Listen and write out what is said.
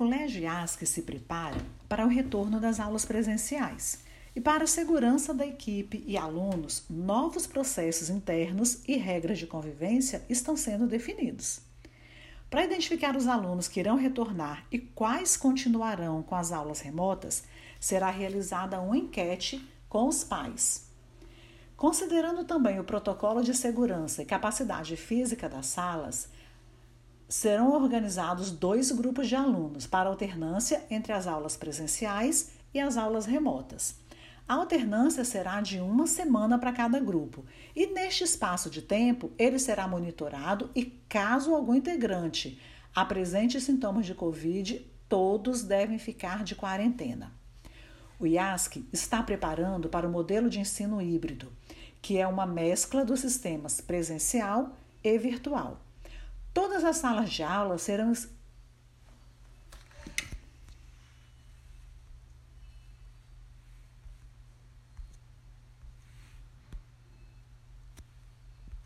Colégio IASC se prepara para o retorno das aulas presenciais e para a segurança da equipe e alunos, novos processos internos e regras de convivência estão sendo definidos. Para identificar os alunos que irão retornar e quais continuarão com as aulas remotas, será realizada uma enquete com os pais. Considerando também o protocolo de segurança e capacidade física das salas, serão organizados dois grupos de alunos para alternância entre as aulas presenciais e as aulas remotas. A alternância será de uma semana para cada grupo, e neste espaço de tempo ele será monitorado e, caso algum integrante apresente sintomas de Covid, todos devem ficar de quarentena. O IASC está preparando para o modelo de ensino híbrido, que é uma mescla dos sistemas presencial e virtual. Todas as salas de aula serão